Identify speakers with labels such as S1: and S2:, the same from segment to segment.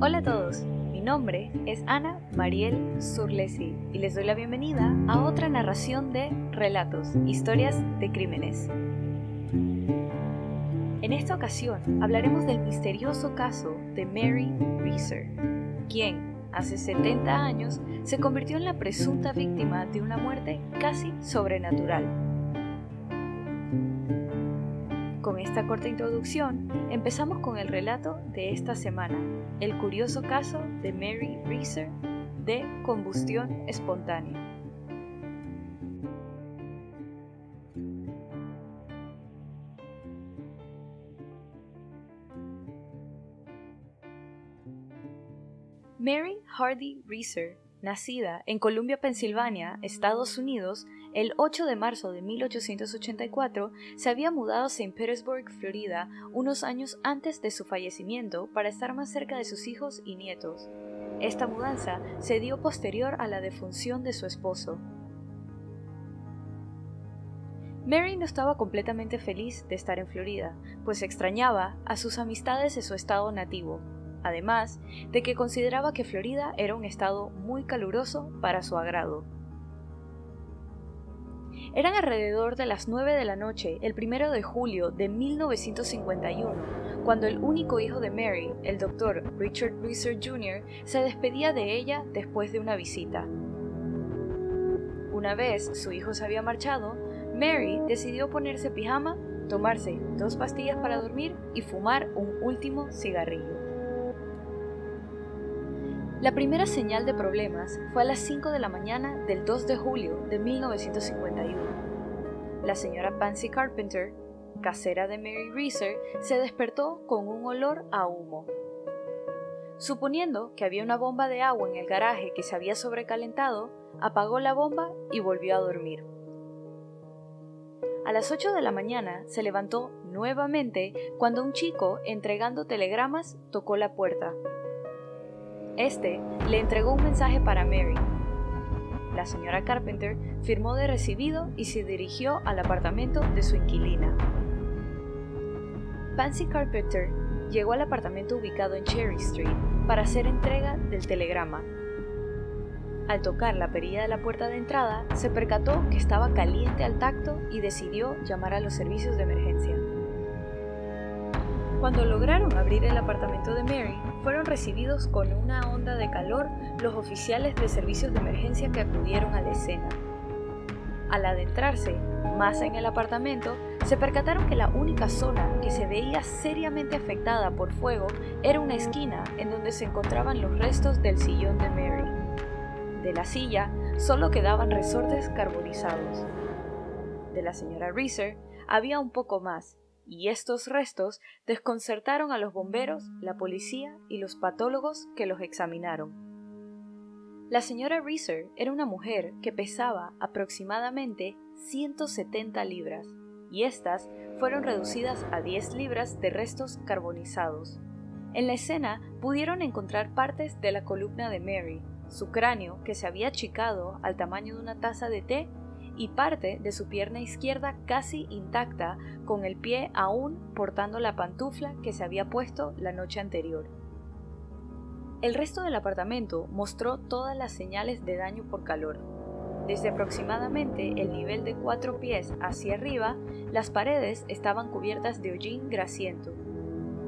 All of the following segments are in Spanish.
S1: Hola a todos, mi nombre es Ana Mariel Surlesi y les doy la bienvenida a otra narración de Relatos, Historias de Crímenes. En esta ocasión hablaremos del misterioso caso de Mary Reeser, quien, hace 70 años, se convirtió en la presunta víctima de una muerte casi sobrenatural. Con esta corta introducción, empezamos con el relato de esta semana, el curioso caso de Mary Reeser de combustión espontánea. Mary Hardy Reeser, nacida en Columbia, Pensilvania, Estados Unidos, el 8 de marzo de 1884, se había mudado a St. Petersburg, Florida, unos años antes de su fallecimiento para estar más cerca de sus hijos y nietos. Esta mudanza se dio posterior a la defunción de su esposo. Mary no estaba completamente feliz de estar en Florida, pues extrañaba a sus amistades de su estado nativo, además de que consideraba que Florida era un estado muy caluroso para su agrado. Eran alrededor de las 9 de la noche, el primero de julio de 1951, cuando el único hijo de Mary, el doctor Richard Reeser Jr., se despedía de ella después de una visita. Una vez su hijo se había marchado, Mary decidió ponerse pijama, tomarse dos pastillas para dormir y fumar un último cigarrillo. La primera señal de problemas fue a las 5 de la mañana del 2 de julio de 1951. La señora Pansy Carpenter, casera de Mary Reeser, se despertó con un olor a humo. Suponiendo que había una bomba de agua en el garaje que se había sobrecalentado, apagó la bomba y volvió a dormir. A las 8 de la mañana se levantó nuevamente cuando un chico entregando telegramas tocó la puerta. Este le entregó un mensaje para Mary. La señora Carpenter firmó de recibido y se dirigió al apartamento de su inquilina. Pansy Carpenter llegó al apartamento ubicado en Cherry Street para hacer entrega del telegrama. Al tocar la perilla de la puerta de entrada, se percató que estaba caliente al tacto y decidió llamar a los servicios de emergencia. Cuando lograron abrir el apartamento de Mary, fueron recibidos con una onda de calor los oficiales de servicios de emergencia que acudieron a la escena. Al adentrarse más en el apartamento, se percataron que la única zona que se veía seriamente afectada por fuego era una esquina en donde se encontraban los restos del sillón de Mary. De la silla solo quedaban resortes carbonizados. De la señora Reeser había un poco más, y estos restos desconcertaron a los bomberos, la policía y los patólogos que los examinaron. La señora Reeser era una mujer que pesaba aproximadamente 170 libras, y estas fueron reducidas a 10 libras de restos carbonizados. En la escena pudieron encontrar partes de la columna de Mary, su cráneo que se había achicado al tamaño de una taza de té y parte de su pierna izquierda casi intacta, con el pie aún portando la pantufla que se había puesto la noche anterior. El resto del apartamento mostró todas las señales de daño por calor. Desde aproximadamente el nivel de cuatro pies hacia arriba, las paredes estaban cubiertas de hollín grasiento.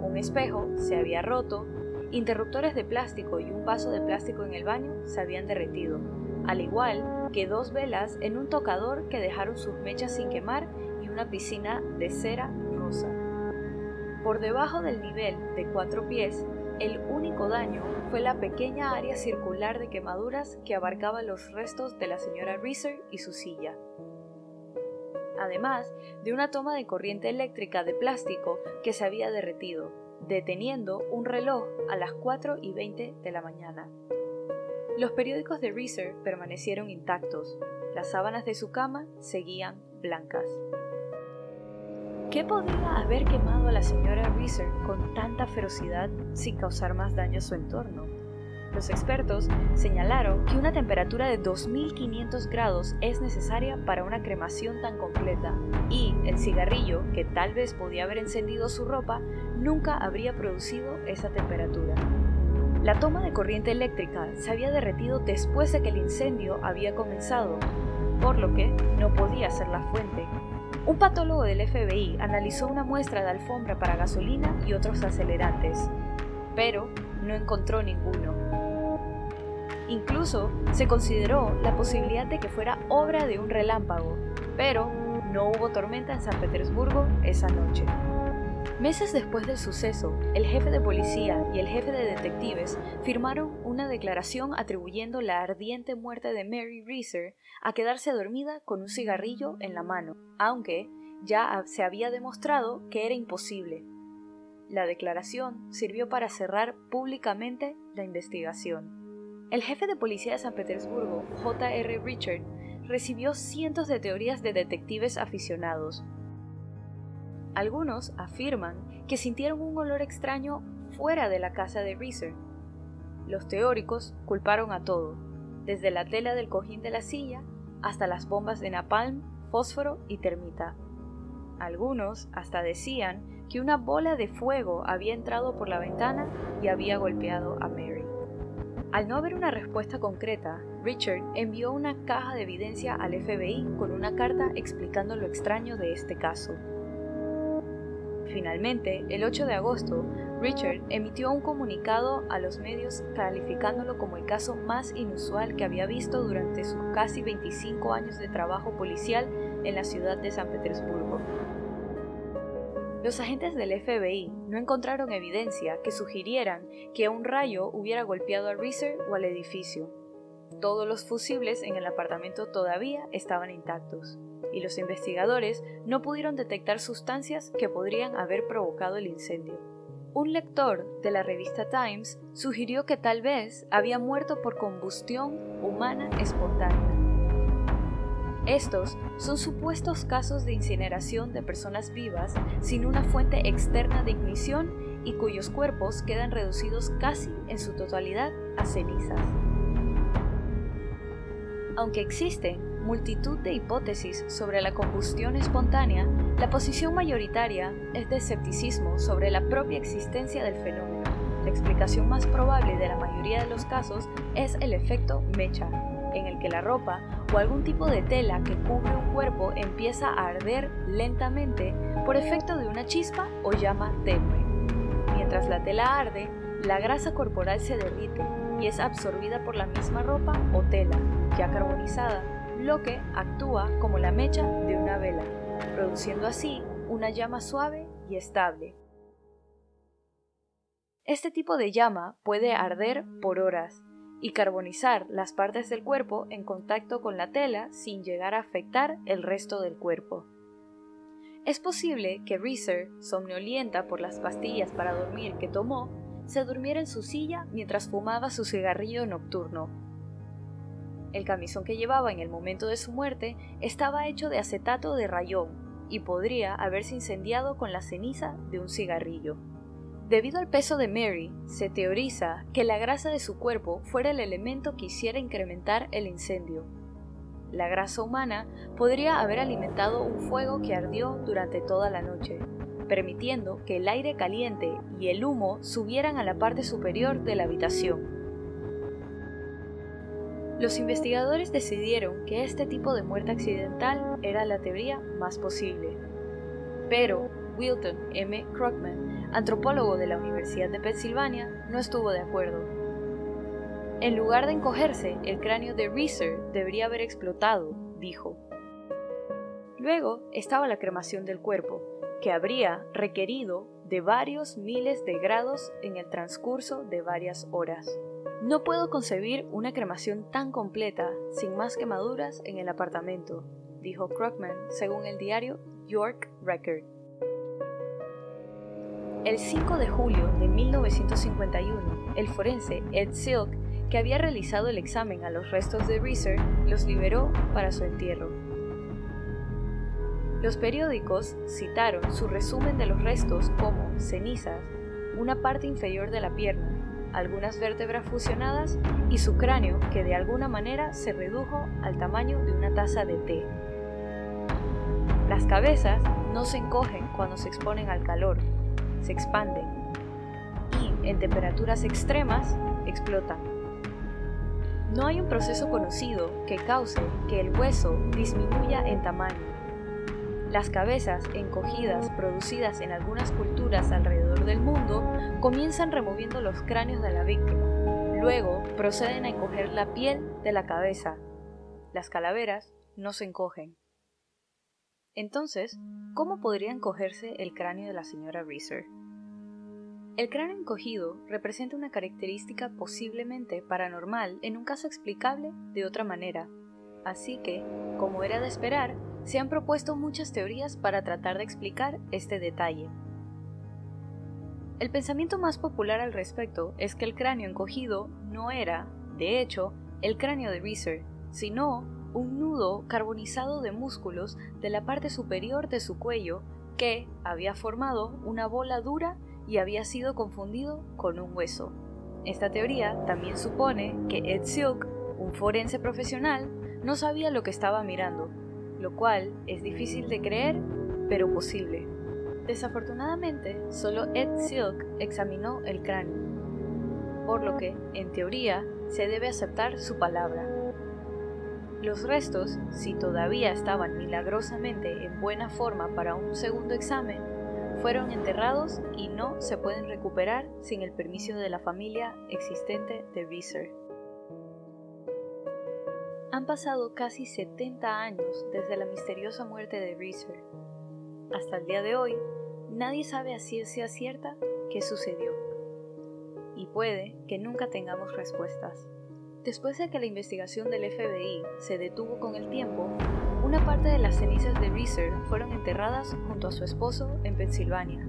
S1: Un espejo se había roto, interruptores de plástico y un vaso de plástico en el baño se habían derretido, al igual que dos velas en un tocador que dejaron sus mechas sin quemar y una piscina de cera rosa. Por debajo del nivel de cuatro pies, el único daño fue la pequeña área circular de quemaduras que abarcaba los restos de la señora Reeser y su silla. Además de una toma de corriente eléctrica de plástico que se había derretido, deteniendo un reloj a las 4 y 20 de la mañana. Los periódicos de Reeser permanecieron intactos. Las sábanas de su cama seguían blancas. ¿Qué podía haber quemado a la señora Reeser con tanta ferocidad sin causar más daño a su entorno? Los expertos señalaron que una temperatura de 2500 grados es necesaria para una cremación tan completa y el cigarrillo, que tal vez podía haber encendido su ropa, nunca habría producido esa temperatura. La toma de corriente eléctrica se había derretido después de que el incendio había comenzado, por lo que no podía ser la fuente. Un patólogo del FBI analizó una muestra de alfombra para gasolina y otros acelerantes, pero no encontró ninguno. Incluso se consideró la posibilidad de que fuera obra de un relámpago, pero no hubo tormenta en San Petersburgo esa noche. Meses después del suceso, el jefe de policía y el jefe de detectives firmaron una declaración atribuyendo la ardiente muerte de Mary Reeser a quedarse dormida con un cigarrillo en la mano, aunque ya se había demostrado que era imposible. La declaración sirvió para cerrar públicamente la investigación. El jefe de policía de San Petersburgo, J.R. Richard, recibió cientos de teorías de detectives aficionados, algunos afirman que sintieron un olor extraño fuera de la casa de Reeser. Los teóricos culparon a todo, desde la tela del cojín de la silla hasta las bombas de napalm, fósforo y termita. Algunos hasta decían que una bola de fuego había entrado por la ventana y había golpeado a Mary. Al no haber una respuesta concreta, Richard envió una caja de evidencia al FBI con una carta explicando lo extraño de este caso. Finalmente, el 8 de agosto, Richard emitió un comunicado a los medios calificándolo como el caso más inusual que había visto durante sus casi 25 años de trabajo policial en la ciudad de San Petersburgo. Los agentes del FBI no encontraron evidencia que sugirieran que un rayo hubiera golpeado a Reeser o al edificio. Todos los fusibles en el apartamento todavía estaban intactos y los investigadores no pudieron detectar sustancias que podrían haber provocado el incendio. Un lector de la revista Times sugirió que tal vez había muerto por combustión humana espontánea. Estos son supuestos casos de incineración de personas vivas sin una fuente externa de ignición y cuyos cuerpos quedan reducidos casi en su totalidad a cenizas. Aunque existen multitud de hipótesis sobre la combustión espontánea, la posición mayoritaria es de escepticismo sobre la propia existencia del fenómeno. La explicación más probable de la mayoría de los casos es el efecto mecha, en el que la ropa o algún tipo de tela que cubre un cuerpo empieza a arder lentamente por efecto de una chispa o llama tenue. Mientras la tela arde, la grasa corporal se derrite y es absorbida por la misma ropa o tela, ya carbonizada, lo que actúa como la mecha de una vela, produciendo así una llama suave y estable. Este tipo de llama puede arder por horas y carbonizar las partes del cuerpo en contacto con la tela sin llegar a afectar el resto del cuerpo. Es posible que Reeser, somnolienta por las pastillas para dormir que tomó, se durmiera en su silla mientras fumaba su cigarrillo nocturno, el camisón que llevaba en el momento de su muerte estaba hecho de acetato de rayón y podría haberse incendiado con la ceniza de un cigarrillo. Debido al peso de Mary, se teoriza que la grasa de su cuerpo fuera el elemento que hiciera incrementar el incendio. La grasa humana podría haber alimentado un fuego que ardió durante toda la noche, permitiendo que el aire caliente y el humo subieran a la parte superior de la habitación los investigadores decidieron que este tipo de muerte accidental era la teoría más posible. Pero Wilton M. Krugman, antropólogo de la Universidad de Pensilvania, no estuvo de acuerdo. En lugar de encogerse, el cráneo de Reeser debería haber explotado, dijo. Luego estaba la cremación del cuerpo, que habría requerido de varios miles de grados en el transcurso de varias horas. No puedo concebir una cremación tan completa sin más quemaduras en el apartamento, dijo Krugman según el diario York Record. El 5 de julio de 1951, el forense Ed Silk, que había realizado el examen a los restos de Reeser, los liberó para su entierro. Los periódicos citaron su resumen de los restos como cenizas, una parte inferior de la pierna, algunas vértebras fusionadas y su cráneo que de alguna manera se redujo al tamaño de una taza de té. Las cabezas no se encogen cuando se exponen al calor, se expanden. Y en temperaturas extremas, explotan. No hay un proceso conocido que cause que el hueso disminuya en tamaño. Las cabezas encogidas producidas en algunas culturas alrededor del mundo comienzan removiendo los cráneos de la víctima. Luego proceden a encoger la piel de la cabeza. Las calaveras no se encogen. Entonces, ¿cómo podría encogerse el cráneo de la señora Reeser? El cráneo encogido representa una característica posiblemente paranormal en un caso explicable de otra manera, así que, como era de esperar, se han propuesto muchas teorías para tratar de explicar este detalle. El pensamiento más popular al respecto es que el cráneo encogido no era, de hecho, el cráneo de Reeser, sino un nudo carbonizado de músculos de la parte superior de su cuello que había formado una bola dura y había sido confundido con un hueso. Esta teoría también supone que Ed Silk, un forense profesional, no sabía lo que estaba mirando, lo cual es difícil de creer, pero posible. Desafortunadamente, solo Ed Silk examinó el cráneo, por lo que, en teoría, se debe aceptar su palabra. Los restos, si todavía estaban milagrosamente en buena forma para un segundo examen, fueron enterrados y no se pueden recuperar sin el permiso de la familia existente de Reeser. Han pasado casi 70 años desde la misteriosa muerte de Reeser. Hasta el día de hoy, nadie sabe a ciencia cierta qué sucedió. Y puede que nunca tengamos respuestas. Después de que la investigación del FBI se detuvo con el tiempo, una parte de las cenizas de Reeser fueron enterradas junto a su esposo en Pensilvania.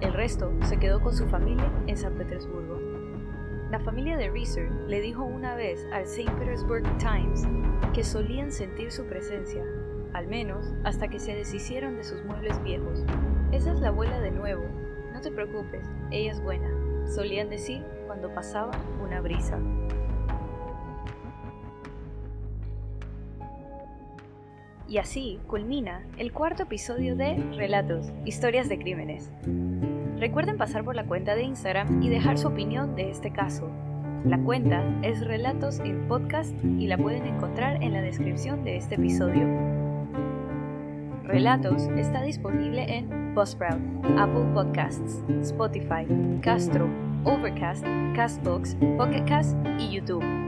S1: El resto se quedó con su familia en San Petersburgo. La familia de Reeser le dijo una vez al St. Petersburg Times que solían sentir su presencia, al menos hasta que se deshicieron de sus muebles viejos. Esa es la abuela de nuevo, no te preocupes, ella es buena, solían decir cuando pasaba una brisa. Y así culmina el cuarto episodio de Relatos, Historias de Crímenes. Recuerden pasar por la cuenta de Instagram y dejar su opinión de este caso. La cuenta es Relatos en Podcast y la pueden encontrar en la descripción de este episodio. Relatos está disponible en Buzzsprout, Apple Podcasts, Spotify, Castro, Overcast, Castbox, Pocket Cast y YouTube.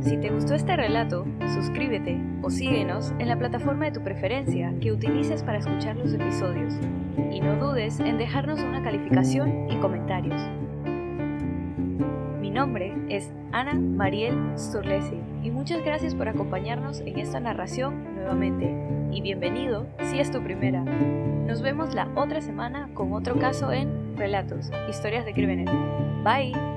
S1: Si te gustó este relato, suscríbete o síguenos en la plataforma de tu preferencia que utilices para escuchar los episodios. Y no dudes en dejarnos una calificación y comentarios. Mi nombre es Ana Mariel Sturlesi y muchas gracias por acompañarnos en esta narración nuevamente. Y bienvenido si es tu primera. Nos vemos la otra semana con otro caso en Relatos, Historias de Crímenes. Bye.